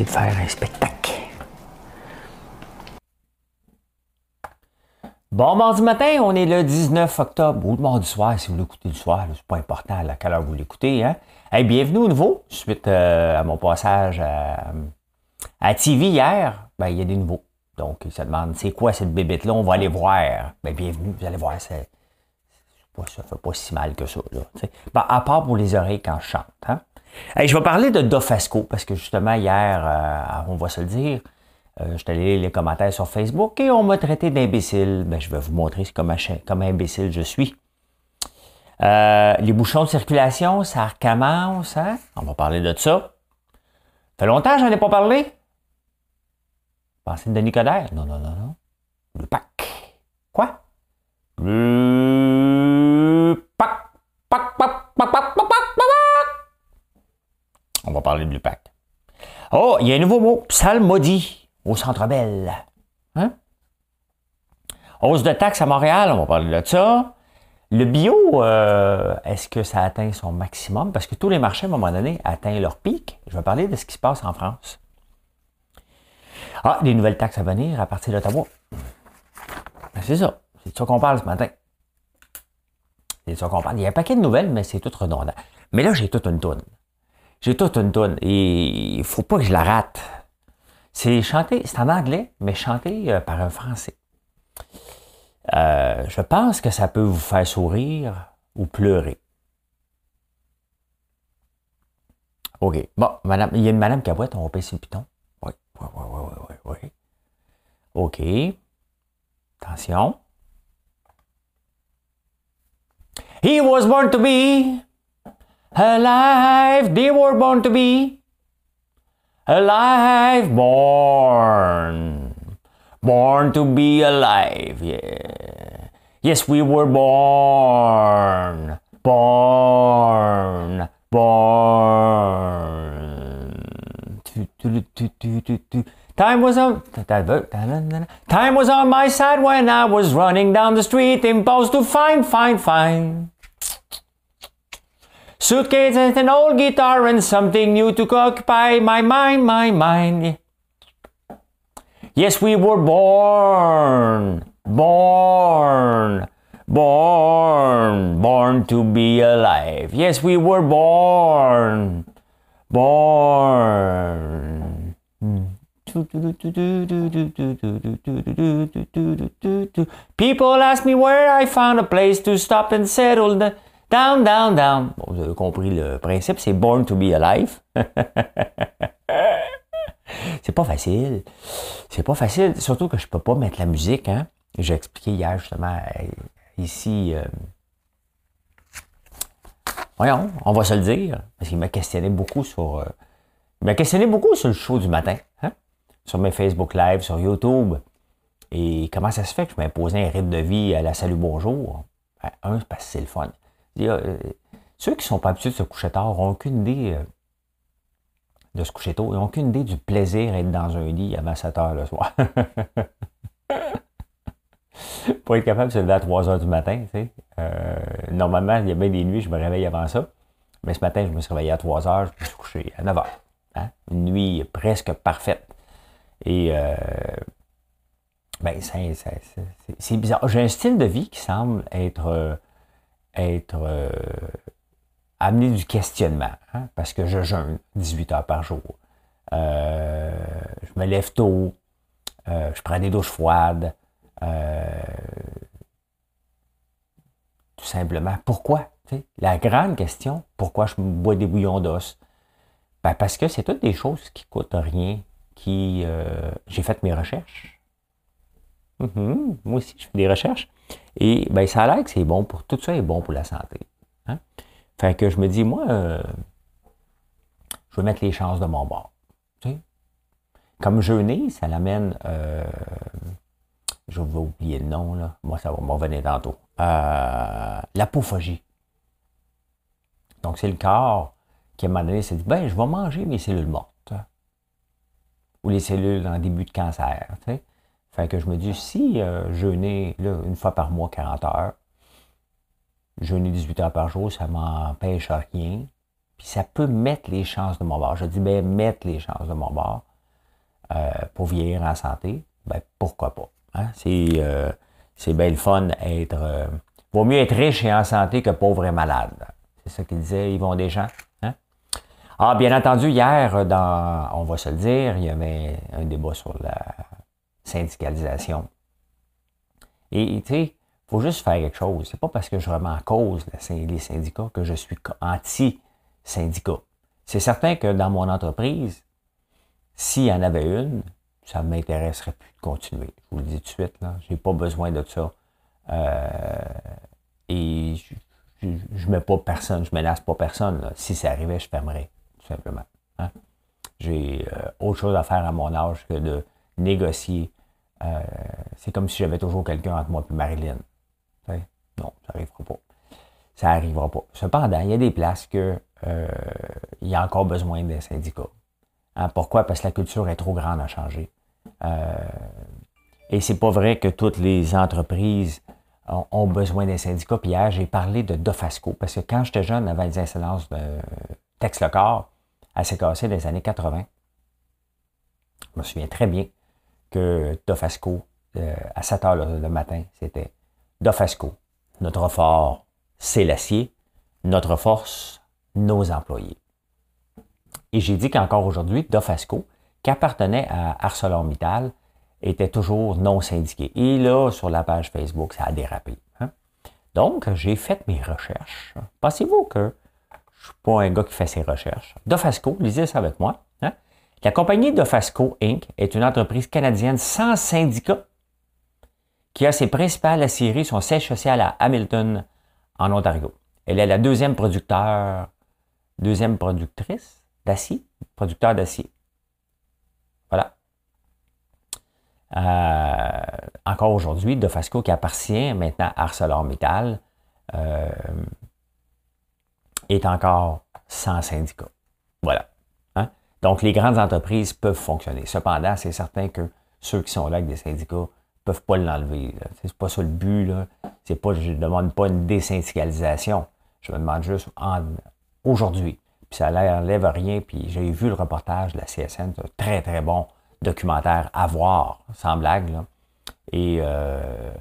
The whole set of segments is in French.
De faire un spectacle. Bon mardi matin, on est le 19 octobre ou le mardi soir, si vous l'écoutez le soir, c'est pas important à quelle heure vous l'écoutez. Hein? bienvenue au nouveau, suite euh, à mon passage à, TV hier, ben, il y a des nouveaux. Donc, ils se demandent c'est quoi cette bébête-là, on va aller voir. Ben, bienvenue, vous allez voir, ça ne fait pas si mal que ça. ben, à part pour les oreilles quand je chante. Hein? Je vais parler de Dofasco parce que justement, hier, euh, on va se le dire, euh, je suis allé les commentaires sur Facebook et on m'a traité d'imbécile. Ben, je vais vous montrer comment, comme imbécile je suis. Euh, les bouchons de circulation, ça recommence, hein? On va parler de ça. Ça fait longtemps que j'en ai pas parlé? Pensez de Denis Coderre? Non, non, non, non. Le pack. Quoi? Le pack. Pack, pack, va parler du pack. Oh, il y a un nouveau mot. Psalmodie au Centre Belle. Hein? Hausse de taxes à Montréal, on va parler de ça. Le bio, euh, est-ce que ça atteint son maximum? Parce que tous les marchés, à un moment donné, atteignent leur pic. Je vais parler de ce qui se passe en France. Ah, des nouvelles taxes à venir à partir d'Ottawa. Ben, c'est ça. C'est de ça qu'on parle ce matin. C'est de ça qu'on parle. Il y a un paquet de nouvelles, mais c'est tout redondant. Mais là, j'ai toute une toune. J'ai toute une toune. Et il faut pas que je la rate. C'est chanté, c'est en anglais, mais chanté euh, par un Français. Euh, je pense que ça peut vous faire sourire ou pleurer. OK. Bon, madame, il y a une madame Cabouette, on va passer le piton. Oui, oui, oui, oui, oui, oui. OK. Attention. He was born to be alive. They were born to be alive. Born. Born to be alive. Yeah. Yes, we were born. Born. Born. Time was on time was on my side when I was running down the street, impulse to find, find, find. Suitcase and an old guitar and something new to occupy my mind, my mind. Yes, we were born, born, born, born to be alive. Yes, we were born, born. People ask me where I found a place to stop and settle down, down, down. Bon, vous avez compris le principe, c'est born to be alive. c'est pas facile. C'est pas facile, surtout que je peux pas mettre la musique. Hein? J'ai expliqué hier justement euh, ici. Euh, voyons, on va se le dire, parce qu'il m'a questionné beaucoup sur. Euh, il m'a questionné beaucoup sur le show du matin, hein? sur mes Facebook Live, sur YouTube. Et comment ça se fait que je m'imposais un rythme de vie à la salut bonjour? Ben, un, c'est parce que c'est le fun. Ceux qui sont pas habitués de se coucher tard n'ont aucune idée de se coucher tôt. Ils n'ont aucune idée du plaisir d'être dans un lit avant 7 heures le soir. Pour être capable de se lever à 3 heures du matin, tu sais. Euh, normalement, il y a bien des nuits, je me réveille avant ça. Mais ce matin, je me suis réveillé à 3 heures, je me suis couché à 9 heures. Hein. Une nuit presque parfaite. Et euh, ben, c'est bizarre. J'ai un style de vie qui semble être, euh, être amener du questionnement, hein, parce que je jeûne 18 heures par jour. Euh, je me lève tôt, euh, je prends des douches froides. Euh, tout simplement, pourquoi? La grande question, pourquoi je bois des bouillons d'os? Ben parce que c'est toutes des choses qui coûtent rien, qui j'ai fait mes recherches. Mm-hmm. moi aussi, je fais des recherches. Et ben, ça a l'air que c'est bon pour tout ça est bon pour la santé. Fait que je me dis, moi, euh, je vais mettre les chances de mon bord. Comme jeûner, ça l'amène, euh, je vais oublier le nom, là. moi ça va me revenir tantôt, euh, l'apophagie. Donc c'est le corps qui à un moment donné s'est dit, ben je vais manger mes cellules mortes. Ou les cellules en début de cancer. sais. Fait que je me dis, si euh, jeûner une fois par mois 40 heures, jeûner 18 heures par jour, ça m'empêche rien. Puis ça peut mettre les chances de mon bord. Je dis bien mettre les chances de mon bord euh, pour vieillir en santé. Ben pourquoi pas. Hein? C'est, euh, c'est bien le fun être. Euh, vaut mieux être riche et en santé que pauvre et malade. C'est ça qu'il disait Yvon Deschamps. Hein? Ah, bien entendu, hier, dans, on va se le dire, il y avait un débat sur la syndicalisation. Et tu sais, il faut juste faire quelque chose. C'est pas parce que je remets en cause les syndicats que je suis anti-syndicat. C'est certain que dans mon entreprise, s'il y en avait une, ça ne m'intéresserait plus de continuer. Je vous le dis tout de suite. Je n'ai pas besoin de ça. Euh, et je ne mets pas personne, je menace pas personne. Si ça arrivait, je fermerais, tout simplement. Hein. J'ai euh, autre chose à faire à mon âge que de négocier. Euh, c'est comme si j'avais toujours quelqu'un entre moi et Marilyn. Non, ça n'arrivera pas. Ça n'arrivera pas. Cependant, il y a des places que euh, il y a encore besoin des syndicats. Hein, pourquoi? Parce que la culture est trop grande à changer. Euh, et c'est pas vrai que toutes les entreprises ont, besoin des syndicats. Puis hier, j'ai parlé de Dofasco, parce que quand j'étais jeune, avant les incidences de Tex le corps, elle s'est cassée dans les années 80. Je me souviens très bien que Dofasco, euh, à 7 heures le matin, c'était Dofasco, notre fort, c'est l'acier. Notre force, nos employés. Et j'ai dit qu'encore aujourd'hui, Dofasco, qui appartenait à ArcelorMittal, était toujours non syndiqué. Et là, sur la page Facebook, ça a dérapé. Hein. Donc, j'ai fait mes recherches. Pensez-vous que je ne suis pas un gars qui fait ses recherches? Dofasco, lisez ça avec moi. La compagnie Dofasco Inc. est une entreprise canadienne sans syndicat qui a ses principales aciéries, son siège social à Hamilton, en Ontario. Elle est la deuxième producteur, deuxième productrice d'acier, producteur d'acier. Voilà. Euh, encore aujourd'hui, Dofasco, qui appartient maintenant à ArcelorMittal, euh, est encore sans syndicat. Voilà. Donc, les grandes entreprises peuvent fonctionner. Cependant, c'est certain que ceux qui sont là avec des syndicats peuvent pas l'enlever. C'est pas ça le but. C'est pas, je ne demande pas une désyndicalisation. Je me demande juste aujourd'hui. Puis ça n'enlève rien. Puis j'ai vu le reportage de la CSN, un très très bon documentaire à voir, sans blague. Et, euh,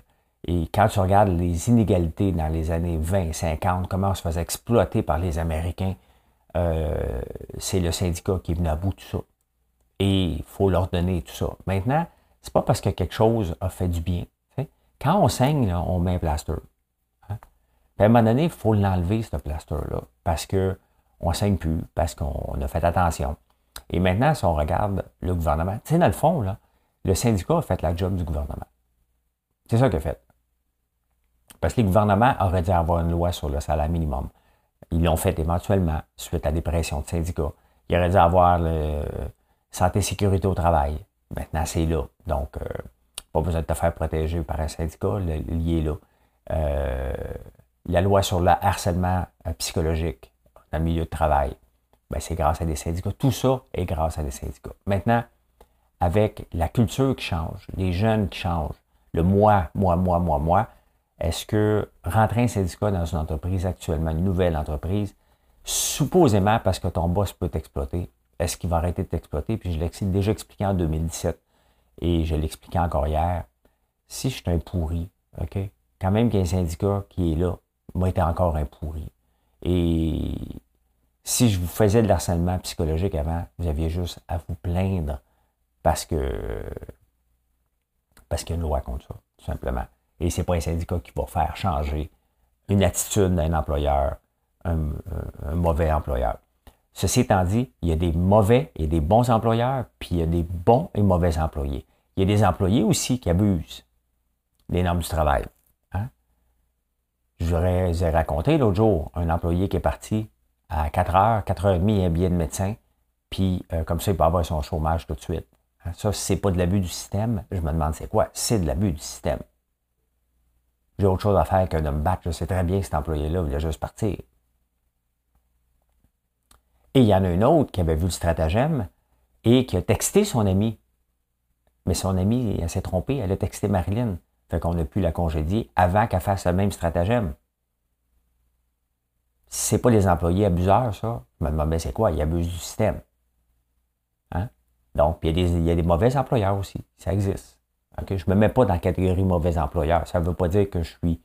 et quand tu regardes les inégalités dans les années 20, 50, comment on se faisait exploiter par les Américains, euh, c'est le syndicat qui est venu à bout de tout ça. Et il faut leur donner tout ça. Maintenant, c'est pas parce que quelque chose a fait du bien. Quand on saigne, on met un plaster. Hein? à un moment donné, il faut l'enlever, ce plaster-là, parce qu'on ne saigne plus, parce qu'on a fait attention. Et maintenant, si on regarde le gouvernement, tu sais, dans le fond, là, le syndicat a fait la job du gouvernement. C'est ça qu'il a fait. Parce que le gouvernement aurait dû avoir une loi sur le salaire minimum. Ils l'ont fait éventuellement suite à des pressions de syndicats. Il aurait dû avoir le santé sécurité au travail. Maintenant, c'est là. Donc, euh, pas besoin de te faire protéger par un syndicat, lié là. Euh, la loi sur le harcèlement euh, psychologique dans le milieu de travail, ben, c'est grâce à des syndicats. Tout ça est grâce à des syndicats. Maintenant, avec la culture qui change, les jeunes qui changent, le moi, moi, moi, moi, moi, est-ce que rentrer un syndicat dans une entreprise actuellement, une nouvelle entreprise, supposément parce que ton boss peut t'exploiter, est-ce qu'il va arrêter de t'exploiter? Puis je l'ai déjà expliqué en 2017 et je l'expliquais encore hier. Si je suis un pourri, OK? Quand même qu'il y a un syndicat qui est là, moi, été encore un pourri. Et si je vous faisais de l'harcèlement psychologique avant, vous aviez juste à vous plaindre parce que parce qu'il y a une loi contre ça, tout simplement. Et c'est pas un syndicat qui va faire changer une attitude d'un employeur, un mauvais employeur. Ceci étant dit, il y a des mauvais et des bons employeurs, puis il y a des bons et mauvais employés. Il y a des employés aussi qui abusent des normes du travail. Hein? Je vous ai raconté l'autre jour un employé qui est parti à 4 heures, 4 heures et demie, un billet de médecin, puis euh, comme ça, il peut avoir son chômage tout de suite. Hein, ça, c'est pas de l'abus du système, je me demande c'est quoi? C'est de l'abus du système. J'ai autre chose à faire que de me battre. Je sais très bien que cet employé-là voulait juste partir. Et il y en a une autre qui avait vu le stratagème et qui a texté son ami. Mais son ami, elle s'est trompée, elle a texté Marilyn. Fait qu'on a pu la congédier avant qu'elle fasse le même stratagème. C'est pas les employés abuseurs, ça. Je me demande, bien, c'est quoi? Ils abusent du système. Hein? Donc, il y, a des, mauvais employeurs aussi. Ça existe. Je ne me mets pas dans la catégorie mauvais employeur. Ça ne veut pas dire que je suis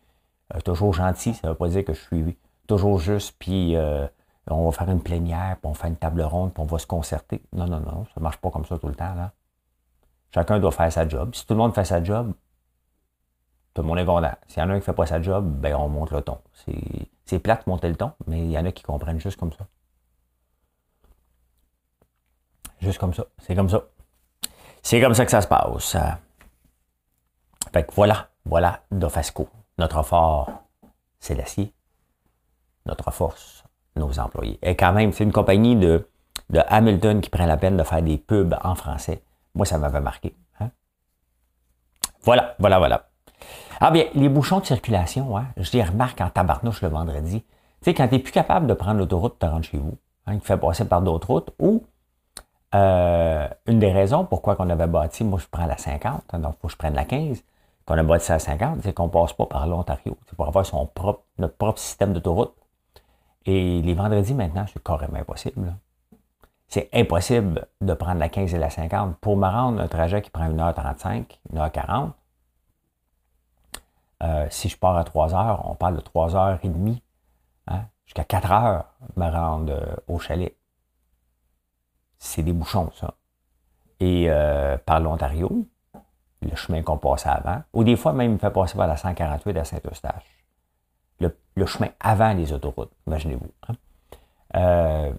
euh, toujours gentil. Ça ne veut pas dire que je suis toujours juste, puis euh, on va faire une plénière, puis on fait une table ronde, puis on va se concerter. Non, non, non. Ça ne marche pas comme ça tout le temps. Là. Chacun doit faire sa job. Si tout le monde fait sa job, tout le monde est content. S'il y en a un qui ne fait pas sa job, ben on monte le ton. C'est plate de monter le ton, mais il y en a qui comprennent juste comme ça. Juste comme ça. C'est comme ça. C'est comme ça que ça se passe. Fait que voilà, voilà Dofasco. Notre fort, c'est l'acier. Notre force, nos employés. Et quand même, c'est une compagnie de, de Hamilton qui prend la peine de faire des pubs en français. Moi, ça m'avait marqué. Hein. Voilà, voilà, voilà. Ah bien, les bouchons de circulation, hein, je les remarque en tabarnouche le vendredi. Tu sais, quand tu n'es plus capable de prendre l'autoroute te rendre chez vous, hein, tu fais passer par d'autres routes, ou euh, une des raisons pourquoi on avait bâti, moi je prends la 50, hein, donc il faut que je prenne la 15, qu'on a bâti à 50, c'est qu'on ne passe pas par l'Ontario. C'est pour avoir notre propre système d'autoroute. Et les vendredis maintenant, c'est carrément impossible. C'est impossible de prendre la 15 et la 50. Pour me rendre un trajet qui prend 1h35, 1h40, euh, si je pars à 3 heures, on parle de 3 heures et demie, hein, jusqu'à 4 heures me rendre euh, au chalet. C'est des bouchons, ça. Et euh, par l'Ontario, le chemin qu'on passait avant, ou des fois même, il me fait passer par la 148 à Saint-Eustache. Le, chemin avant les autoroutes, imaginez-vous. Hein.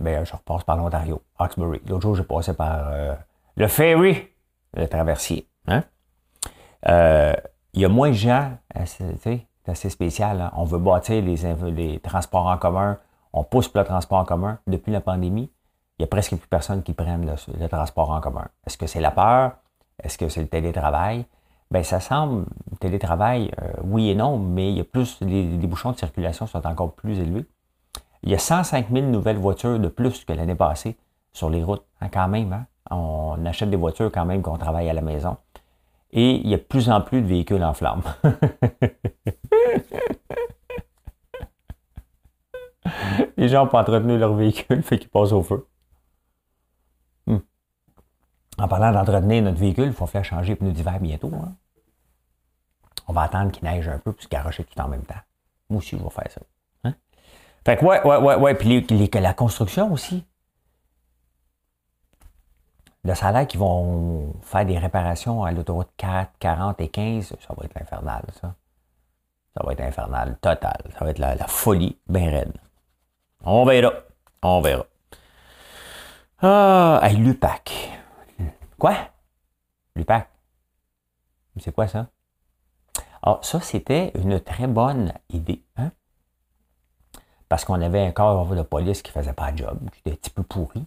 ben, je repasse par l'Ontario, Hawkesbury. L'autre jour, j'ai passé par le ferry, le traversier. Hein? Euh, il y a moins de gens, euh, c'est assez spécial. Hein. On veut bâtir les, transports en commun, on pousse le transport en commun. Depuis la pandémie, il n'y a presque plus personne qui prenne le, transport en commun. Est-ce que c'est la peur? Est-ce que c'est le télétravail? Ben, ça semble, le télétravail, euh, oui et non, mais il y a plus, les, bouchons de circulation sont encore plus élevés. Il y a 105 000 nouvelles voitures de plus que l'année passée sur les routes, hein, quand même. Hein. On achète des voitures quand même qu'on travaille à la maison et il y a de plus en plus de véhicules en flammes. Les gens n'ont pas entretenu leur véhicule, fait qu'ils passent au feu. En parlant d'entretenir notre véhicule, il faut faire changer les pneus d'hiver bientôt. Hein. On va attendre qu'il neige un peu puis se garocher tout en même temps. Moi aussi, je vais faire ça. Hein? Fait que ouais, ouais, ouais, ouais. Puis la construction aussi le salaire qu'ils vont faire des réparations à l'autoroute 4, 40 et 15, ça va être infernal, ça. Ça va être infernal, total. Ça va être la, folie, bien raide. On verra. On verra. Ah, hey, l'UPAC. Quoi? L'UPAC? C'est quoi ça? Ah, ça, c'était une très bonne idée. Hein? Parce qu'on avait un corps de police qui faisait pas de job, qui était un petit peu pourri.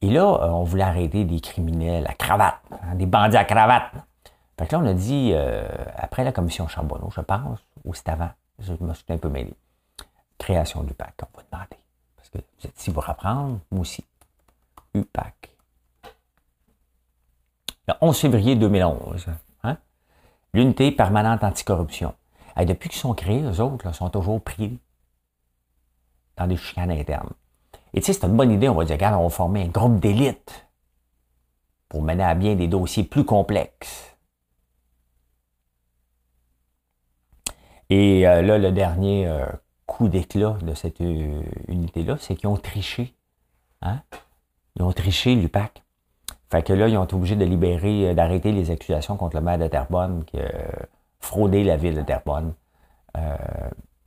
Et là, euh, on voulait arrêter des criminels à cravate, hein, des bandits à cravate. Fait que là, on a dit, euh, après la commission Charbonneau, je pense, ou c'est avant, je me suis un peu mêlé, création du PAC, on va demander. Parce que vous êtes ici pour apprendre, moi aussi. UPAC. Le 11 février 2011, hein? l'unité permanente anticorruption. Et depuis qu'ils sont créés, eux autres sont toujours pris dans des chicanes internes. Et tu sais, c'est une bonne idée, on va dire, regarde, on va former un groupe d'élite pour mener à bien des dossiers plus complexes. Et euh, là, le dernier euh, coup d'éclat de cette euh, unité-là, c'est qu'ils ont triché. Hein? Ils ont triché l'UPAC. Fait que là, ils ont été obligés de libérer, d'arrêter les accusations contre le maire de Terrebonne qui a fraudé la ville de Terrebonne.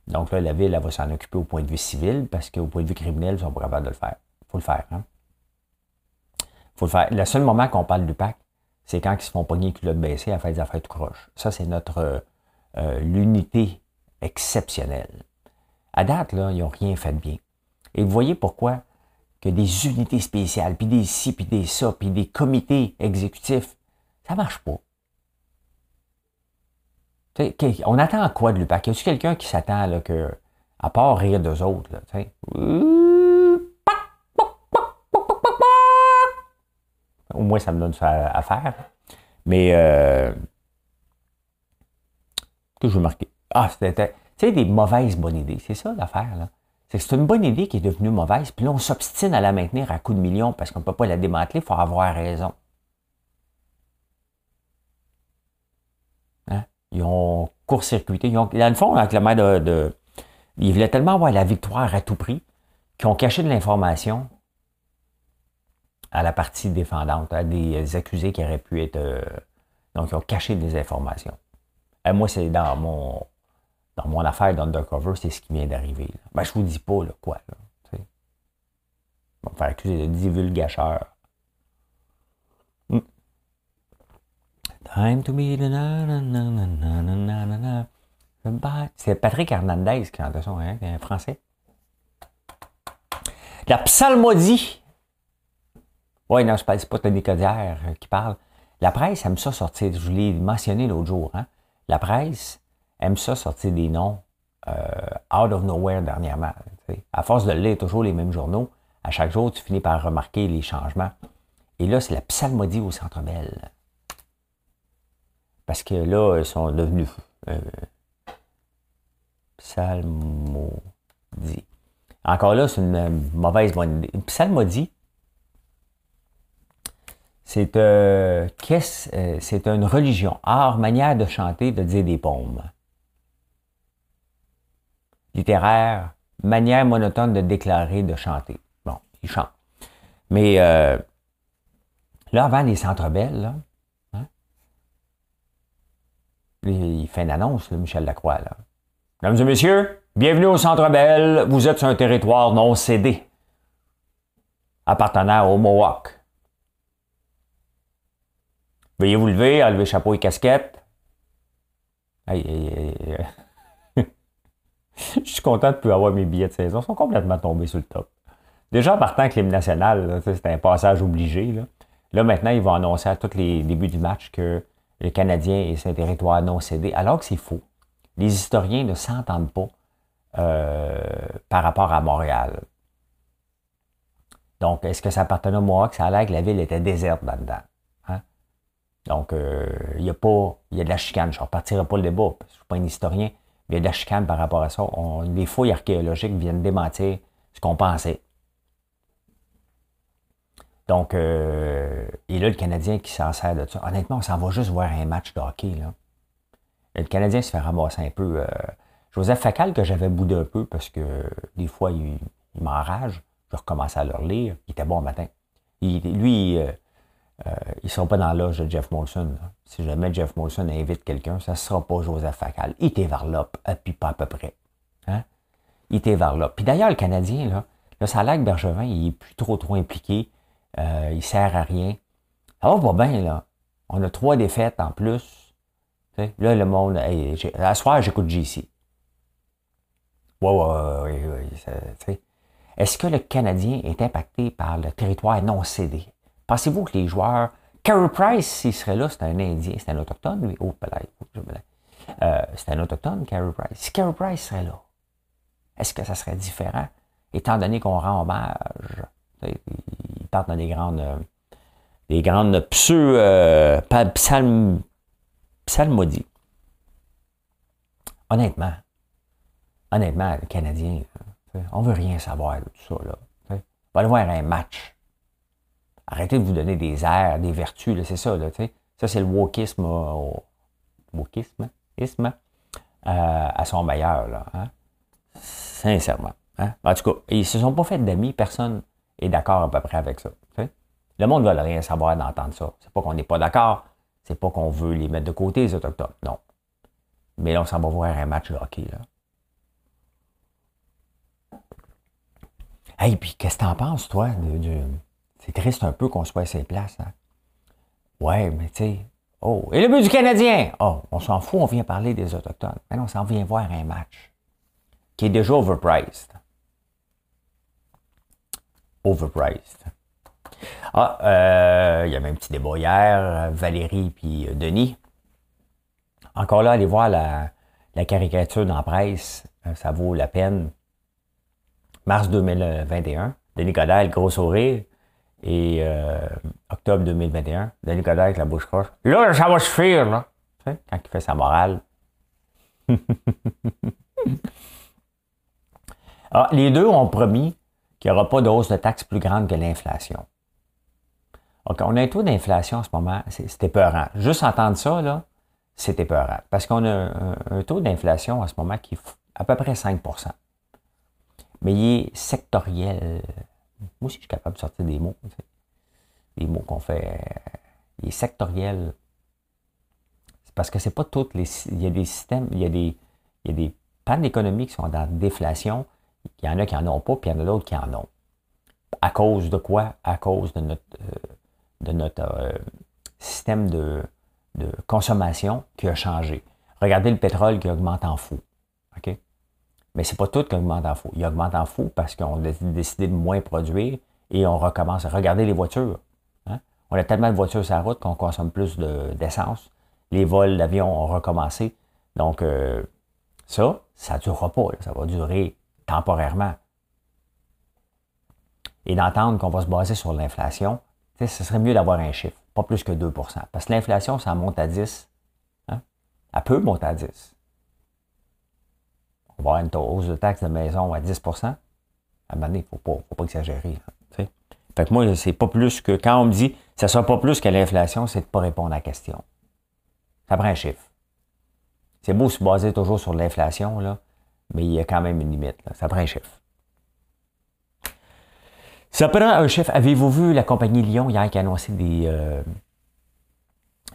Donc là, la ville, elle va s'en occuper au point de vue civil parce qu'au point de vue criminel, ils sont pas capables de le faire. Faut le faire. Hein? faut le faire. Le seul moment qu'on parle du PAC, c'est quand ils se font pogner culotte baissée à faire des affaires tout croche. Ça, c'est notre euh, l'unité exceptionnelle. À date, là, ils n'ont rien fait de bien. Et vous voyez pourquoi que des unités spéciales, puis des ci, puis des ça, puis des comités exécutifs, ça marche pas. on attend quoi de l'UPAC? Y a-t-il quelqu'un qui s'attend à part rire d'eux autres, là, au moins ça me donne ça à, faire. Mais euh, que je veux marquer. Ah, c'était. Tu sais, des mauvaises bonnes idées. C'est ça l'affaire, là. C'est que c'est une bonne idée qui est devenue mauvaise, puis là, on s'obstine à la maintenir à coups de millions parce qu'on ne peut pas la démanteler, il faut avoir raison. Hein? Ils ont court-circuité. Dans le fond, avec le maire de, Ils voulaient tellement avoir la victoire à tout prix qu'ils ont caché de l'information à la partie défendante, à des accusés qui auraient pu être. Euh, donc, ils ont caché des informations. Et moi, c'est dans mon dans mon affaire d'undercover, c'est ce qui vient d'arriver. Ben, je vous dis pas là, quoi. Là, On va me faire accuser de divulgacheur. Hmm. Time to be C'est Patrick Hernandez qui a ça, hein, un français. La psalmodie. Oui, non, c'est pas, Tony Codière qui parle. La presse aime ça sortir. Je l'ai mentionné l'autre jour. Hein. La presse, aime ça sortir des noms euh, out of nowhere dernièrement. À force de lire toujours les mêmes journaux, à chaque jour, tu finis par remarquer les changements. Et là, c'est la psalmodie au Centre Bell. Parce que là, ils sont devenus euh, psalmodie. Encore là, c'est une mauvaise bonne idée. Une psalmodie, c'est euh, euh, c'est une religion, art, manière de chanter, de dire des paumes littéraire, manière monotone de déclarer, de chanter. Bon, il chante. Mais euh, là, avant les centres belles, là, hein, il fait une annonce, Michel Lacroix. Là. Mesdames et messieurs, bienvenue au Centre Belle. Vous êtes sur un territoire non cédé, appartenant au Mohawk. Veuillez vous lever, enlever chapeau et casquette. je suis content de pouvoir avoir mes billets de saison. Ils sont complètement tombés sur le top. Déjà, en partant avec l'hymne national, c'était un passage obligé. Là. maintenant, ils vont annoncer à tous les débuts du match que le Canadien est un territoire non cédé, alors que c'est faux. Les historiens ne s'entendent pas euh, par rapport à Montréal. Donc, est-ce que ça appartenait à moi Ça a l'air que la ville était déserte là-dedans. Hein? Donc, euh, il y a pas, il y a de la chicane. Je ne repartirai pas le débat, je ne suis pas un historien. Il y a de la chicane par rapport à ça. les fouilles archéologiques viennent démentir ce qu'on pensait. Donc, euh, et là, le Canadien qui s'en sert de ça. Honnêtement, on s'en va juste voir un match de hockey. Là. le Canadien se fait ramasser un peu. Euh, Joseph Facal, que j'avais boudé un peu parce que des fois, il, m'enrage. Je recommence à le lire. Il était bon le matin. lui, euh, euh, ils ne seront pas dans l'âge de Jeff Molson. Si jamais Jeff Molson invite quelqu'un, ça ne sera pas Joseph Facal. Il était vers là, puis pas à peu près. Hein? Il était là. Puis d'ailleurs, le Canadien, là, là ça a l'air que Bergevin, il est plus trop trop impliqué. Euh, il sert à rien. Ça va pas bien, là. On a trois défaites en plus. là, le monde. Hey, à soir, j'écoute JC. Ouais, ouais, ouais, Est-ce que le Canadien est impacté par le territoire non cédé? Pensez-vous que les joueurs. Carey Price, s'il serait là, c'est un Indien, c'est un Autochtone, lui? Oh, peut-être. Euh, c'est un Autochtone, Carey Price. Si Carey Price serait là, est-ce que ça serait différent? Étant donné qu'on rend hommage, ils partent dans des grandes. des grandes pseu, euh, psalm, psalmodies. Honnêtement, honnêtement, le Canadien, on veut rien savoir de tout ça. Là, on va aller voir un match Arrêtez de vous donner des airs, des vertus, c'est ça, Ça, c'est le wokisme, euh, isme, euh, à son meilleur, là, hein? Sincèrement. Hein? En tout cas, ils se sont pas fait d'amis, personne est d'accord à peu près avec ça. Le monde ne veut rien savoir d'entendre ça. C'est pas qu'on n'est pas d'accord, c'est pas qu'on veut les mettre de côté, les Autochtones. Non. Mais là, on s'en va voir un match de hockey, là. Hey, puis qu'est-ce que t'en penses, toi, de, c'est triste un peu qu'on soit à ces places. Hein? Ouais, mais tu sais. Oh, et le but du Canadien! Oh, on s'en fout, on vient parler des Autochtones. Mais non, on s'en vient voir un match qui est déjà overpriced. overpriced. Ah, euh, il y avait un petit débat hier, Valérie puis Denis. Encore là, allez voir la, la caricature dans la presse, ça vaut la peine. Mars 2021, Denis Godel, gros sourire. Et euh, octobre 2021, Denis Godel avec la bouche croche. Là, ça va suffire, là. Tu quand il fait sa morale. ah, les deux ont promis qu'il n'y aura pas de de taxes plus grande que l'inflation. OK, on a un taux d'inflation en ce moment, c'est épeurant. Juste entendre ça, là, c'est épeurant. Parce qu'on a un, un taux d'inflation en ce moment qui est à peu près 5% Mais il est sectoriel. Moi aussi, je suis capable de sortir des mots. Des mots qu'on fait. Il est sectoriel. C'est parce que c'est pas toutes les. Il y a des systèmes, il y a des, il y a des pannes d'économie qui sont dans la déflation. Il y en a qui en ont pas, puis il y en a d'autres qui en ont. À cause de quoi? À cause de notre, euh, de notre euh, système de, de, consommation qui a changé. Regardez le pétrole qui augmente en fou. OK? Mais c'est pas tout qui augmente en fou. Il augmente en fou parce qu'on a décidé de moins produire et on recommence à regarder les voitures. Hein? On a tellement de voitures sur la route qu'on consomme plus d'essence. les vols d'avion ont recommencé. Donc, euh, ça, ça ne durera pas. Ça va durer temporairement. Et d'entendre qu'on va se baser sur l'inflation, ce serait mieux d'avoir un chiffre, pas plus que 2% Parce que l'inflation, ça monte à 10. Hein? Elle peut monter à 10. On va avoir une hausse de taxe de maison à 10% À un moment donné, il ne faut pas, exagérer. fait que moi, c'est pas plus que quand on me dit ça sera pas plus que l'inflation, c'est de ne pas répondre à la question. Ça prend un chiffre. C'est beau se baser toujours sur l'inflation, là, mais il y a quand même une limite. Ça prend un chiffre. Ça prend un chiffre. Avez-vous vu la compagnie Lyon hier qui a annoncé des, euh,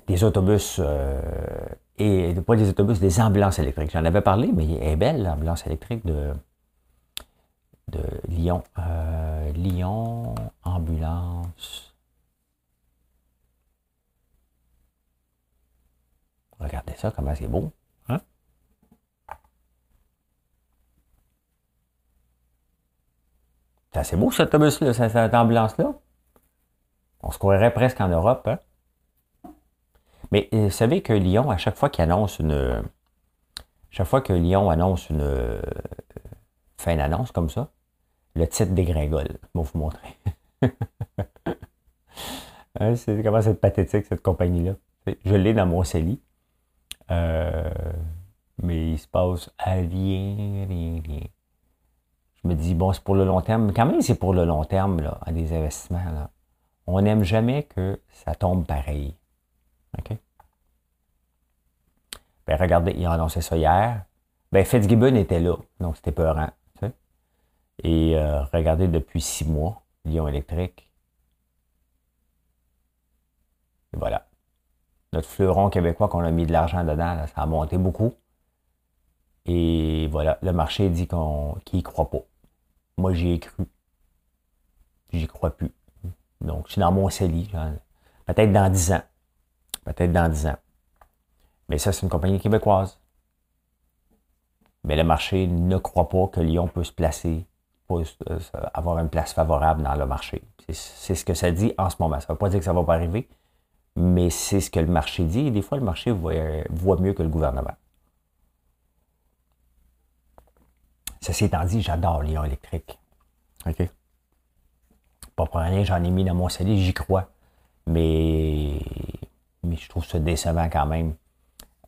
des autobus euh, et pas des autobus, des ambulances électriques. J'en avais parlé, mais elle est belle, l'ambulance électrique de, de Lyon. Euh, Lyon, ambulance. Regardez ça, comment c'est beau. C'est assez beau cet autobus-là, cette ambulance-là. On se croirait presque en Europe. Hein? Mais euh, vous savez que Lyon, à chaque fois qu'il annonce une. Chaque fois que Lyon annonce une euh, fin d'annonce comme ça, le titre dégringole. Je vais vous montrer. Hein, c'est comment c'est pathétique cette compagnie-là? Je l'ai dans mon CELI. Euh, mais il se passe rien, rien, rien je me dis, bon, c'est pour le long terme, mais quand même, c'est pour le long terme, là, à des investissements. Là. On n'aime jamais que ça tombe pareil. OK? Ben, regardez, il a annoncé ça hier. Ben, Fitzgibbon était là, donc c'était peurant. Tu sais? Et euh, regardez, depuis six mois, Lyon électrique. Et voilà. Notre fleuron québécois qu'on a mis de l'argent dedans, ça a monté beaucoup. Et voilà, le marché dit qu'on, qu'il n'y croit pas. Moi, j'y ai cru. J'y crois plus. Donc, je suis dans mon CELI. Peut-être dans 10 ans. Peut-être dans 10 ans. Mais ça, c'est une compagnie québécoise. Mais le marché ne croit pas que Lyon peut se placer, peut euh, avoir une place favorable dans le marché. C'est ce que ça dit en ce moment. Ça ne veut pas dire que ça ne va pas arriver, mais c'est ce que le marché dit. Et des fois, le marché voit mieux que le gouvernement. Ceci étant dit, j'adore Lyon électrique. OK? Pas pour rien, j'en ai mis dans mon CD, j'y crois. Mais, mais je trouve ça décevant quand même,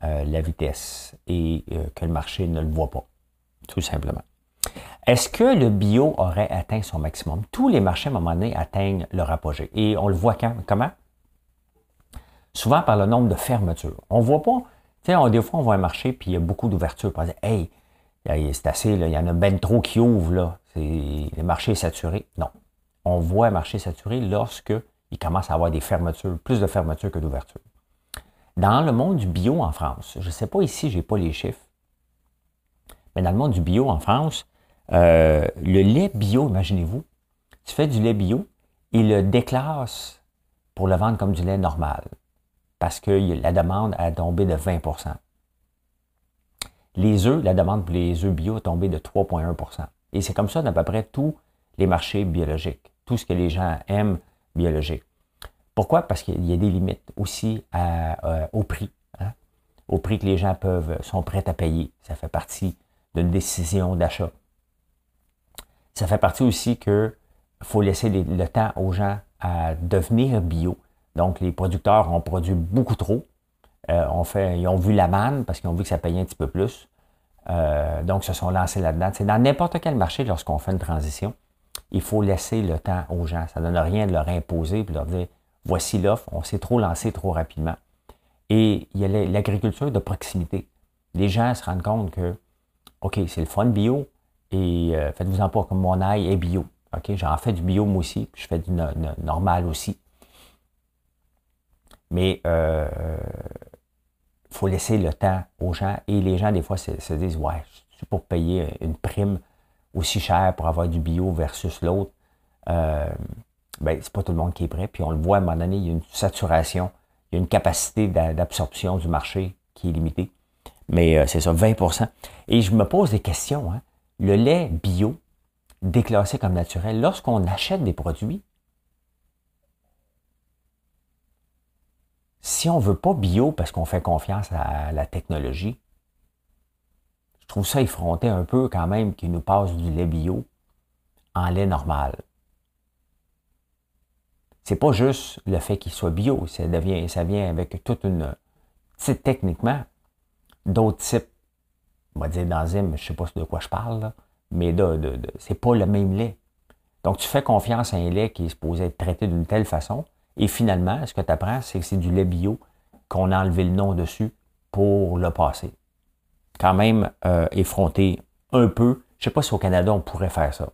euh, la vitesse, et euh, que le marché ne le voit pas, tout simplement. Est-ce que le bio aurait atteint son maximum? Tous les marchés, à un moment donné, atteignent leur apogée. Et on le voit quand? Comment? Souvent par le nombre de fermetures. On ne voit pas, tu sais, des fois, on voit un marché, puis il y a beaucoup d'ouvertures. On dire, hey, c'est assez, il y en a ben trop qui ouvrent, là. Le marché est saturé. Non. On voit un marché saturé lorsque il commence à avoir des fermetures, plus de fermetures que d'ouvertures. Dans le monde du bio en France, je ne sais pas ici, je n'ai pas les chiffres, mais dans le monde du bio en France, euh, le lait bio, imaginez-vous, tu fais du lait bio, il le déclasse pour le vendre comme du lait normal, parce que la demande a tombé de 20% les œufs, la demande pour les œufs bio est tombée de 3,1% Et c'est comme ça dans à peu près tous les marchés biologiques. tout ce que les gens aiment biologique. Pourquoi? Parce qu'il y a des limites aussi euh, au prix. Hein? Au prix que les gens peuvent, sont prêts à payer. Ça fait partie d'une décision d'achat. Ça fait partie aussi que faut laisser le temps aux gens à devenir bio. Donc, les producteurs ont produit beaucoup trop. Euh, fait, ils ont vu la manne parce qu'ils ont vu que ça payait un petit peu plus. Euh, donc, se sont lancés là-dedans. C'est dans n'importe quel marché, lorsqu'on fait une transition, il faut laisser le temps aux gens. Ça ne donne rien de leur imposer et de leur dire voici l'offre, on s'est trop lancé trop rapidement. Et il y a l'agriculture de proximité. Les gens se rendent compte que, OK, c'est le fun bio, et euh, faites-vous-en pas comme mon ail est bio. OK, j'en fais du bio moi aussi, puis je fais du normal aussi. Mais il euh, faut laisser le temps aux gens. Et les gens, des fois, se, disent Ouais, c'est pour payer une prime aussi chère pour avoir du bio versus l'autre. Euh, ben, c'est pas tout le monde qui est prêt. Puis on le voit à un moment donné, il y a une saturation, il y a une capacité d'absorption du marché qui est limitée. Mais euh, c'est ça, 20% Et je me pose des questions. Hein. Le lait bio, déclassé comme naturel, lorsqu'on achète des produits, si on ne veut pas bio parce qu'on fait confiance à la technologie, trouve ça effronté un peu quand même qu'il nous passe du lait bio en lait normal. C'est pas juste le fait qu'il soit bio, ça, devient, ça vient avec toute une. Techniquement d'autres types, on va dire d'enzymes, je sais pas de quoi je parle, mais de, de, c'est pas le même lait. Donc tu fais confiance à un lait qui est supposé être traité d'une telle façon, et finalement, ce que tu apprends, c'est que c'est du lait bio qu'on a enlevé le nom dessus pour le passer. Quand même euh, effronté un peu. Je ne sais pas si au Canada, on pourrait faire ça.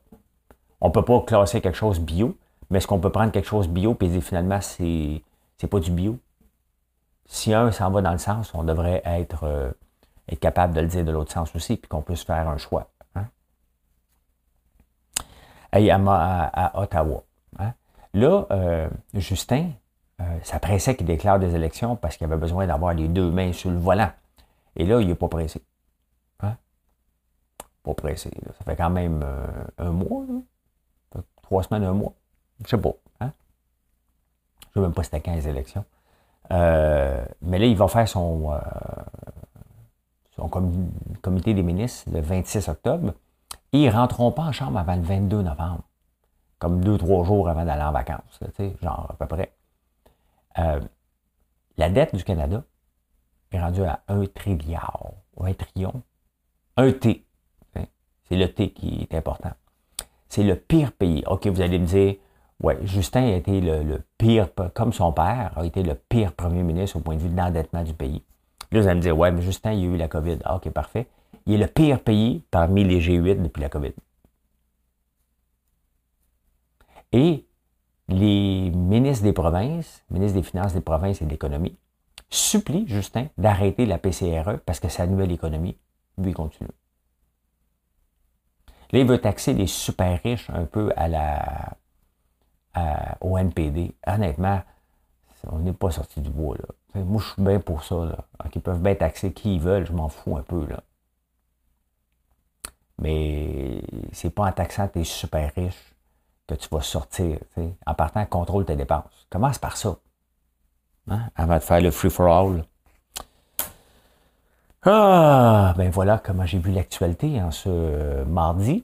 On ne peut pas classer quelque chose bio, mais est-ce qu'on peut prendre quelque chose bio et dire finalement, c'est, c'est pas du bio? Si un s'en va dans le sens, on devrait être, euh, être capable de le dire de l'autre sens aussi, puis qu'on puisse faire un choix. Hein? à, Ottawa. Là, euh, Justin, euh, ça pressait qu'il déclare des élections parce qu'il avait besoin d'avoir les deux mains sur le volant. Et là, il n'est pas pressé. Pas pressé. Ça fait quand même euh, un mois, trois semaines, un mois. Je sais pas. Hein? Je ne sais même pas c'était quand les élections. mais là, il va faire son, son comité des ministres le 26 octobre. Et ils ne rentreront pas en chambre avant le 22 novembre comme deux, trois jours avant d'aller en vacances, genre à peu près. Euh, la dette du Canada est rendue à un trilliard, un trillion. Un T. C'est le T qui est important. C'est le pire pays. OK, vous allez me dire, ouais, Justin a été le, pire, comme son père, a été le pire premier ministre au point de vue de l'endettement du pays. Là, vous allez me dire, ouais, mais Justin, il a eu la COVID. Ah, OK, parfait. Il est le pire pays parmi les G8 depuis la COVID. Et les ministres des provinces, ministres des Finances des provinces et de l'économie, supplient Justin d'arrêter la PCRE parce que ça nuit l'économie. Lui, continue. Là, il veut taxer les super riches un peu à la, au NPD. Honnêtement, on n'est pas sorti du bois. Là. Moi, je suis bien pour ça. Ils peuvent bien taxer qui ils veulent, je m'en fous un peu. Là. Mais c'est pas en taxant tes super riches que tu vas sortir. En partant, contrôle tes dépenses. Commence par ça. Hein, avant de faire le free for all. Ah, ben voilà comment j'ai vu l'actualité en ce mardi.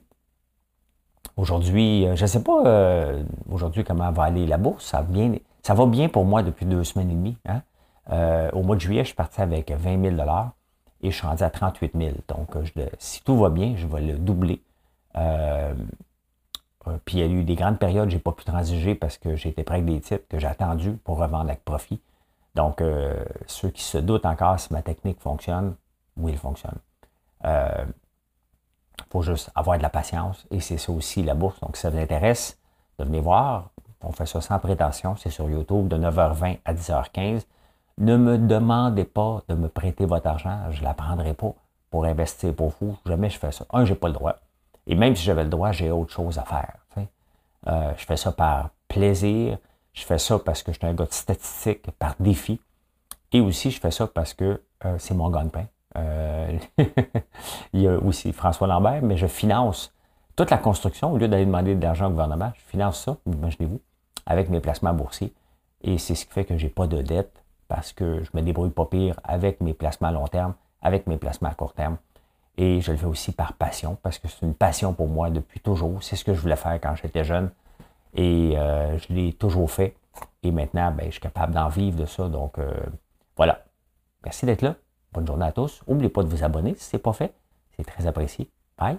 Aujourd'hui, euh, je ne sais pas euh, aujourd'hui comment va aller la bourse. Ça bien, ça va bien pour moi depuis deux semaines et demie. Hein. Euh, au mois de juillet, je suis parti avec 20 000 et je suis rendu à 38 000. Donc, si tout va bien, je vais le doubler. Euh, puis il y a eu des grandes périodes, j'ai pas pu transiger parce que j'étais prêt avec des titres que j'ai attendu pour revendre avec profit. Donc, euh, ceux qui se doutent encore si ma technique fonctionne, oui, elle fonctionne. Il euh, faut juste avoir de la patience et c'est ça aussi la bourse. Donc, si ça vous intéresse de voir, on fait ça sans prétention, c'est sur YouTube de 9h20 à 10h15. Ne me demandez pas de me prêter votre argent, je ne la prendrai pas pour investir pour vous. Jamais je fais ça. Un, je n'ai pas le droit. Et même si j'avais le droit, j'ai autre chose à faire. Euh, je fais ça par plaisir. Je fais ça parce que je suis un gars de statistique, par défi. Et aussi, je fais ça parce que euh, c'est mon gagne-pain. Euh, il y a aussi François Lambert, mais je finance toute la construction, au lieu d'aller demander de l'argent au gouvernement, je finance ça, imaginez-vous, avec mes placements boursiers. Et c'est ce qui fait que je n'ai pas de dette parce que je me débrouille pas pire avec mes placements à long terme, avec mes placements à court terme. Et je le fais aussi par passion parce que c'est une passion pour moi depuis toujours. C'est ce que je voulais faire quand j'étais jeune. Et euh, je l'ai toujours fait. Et maintenant, ben, je suis capable d'en vivre de ça. Donc, euh, voilà. Merci d'être là. Bonne journée à tous. N'oubliez pas de vous abonner si ce n'est pas fait. C'est très apprécié. Bye.